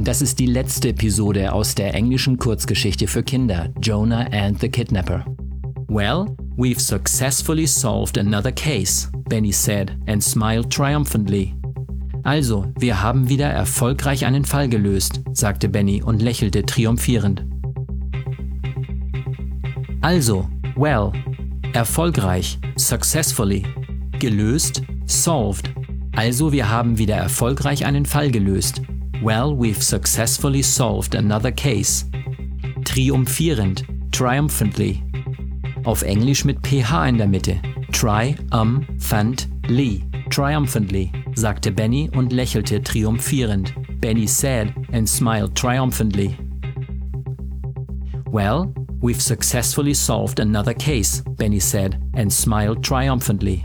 Und das ist die letzte Episode aus der englischen Kurzgeschichte für Kinder, Jonah and the Kidnapper. Well, we've successfully solved another case, Benny said and smiled triumphantly. Also, wir haben wieder erfolgreich einen Fall gelöst, sagte Benny und lächelte triumphierend. Also, well, erfolgreich, successfully, gelöst, solved. Also, wir haben wieder erfolgreich einen Fall gelöst. Well, we've successfully solved another case. Triumphierend, triumphantly. Auf Englisch mit PH in der Mitte. Try, um, fand, lee. Triumphantly, sagte Benny und lächelte triumphierend. Benny said and smiled triumphantly. Well, we've successfully solved another case, Benny said and smiled triumphantly.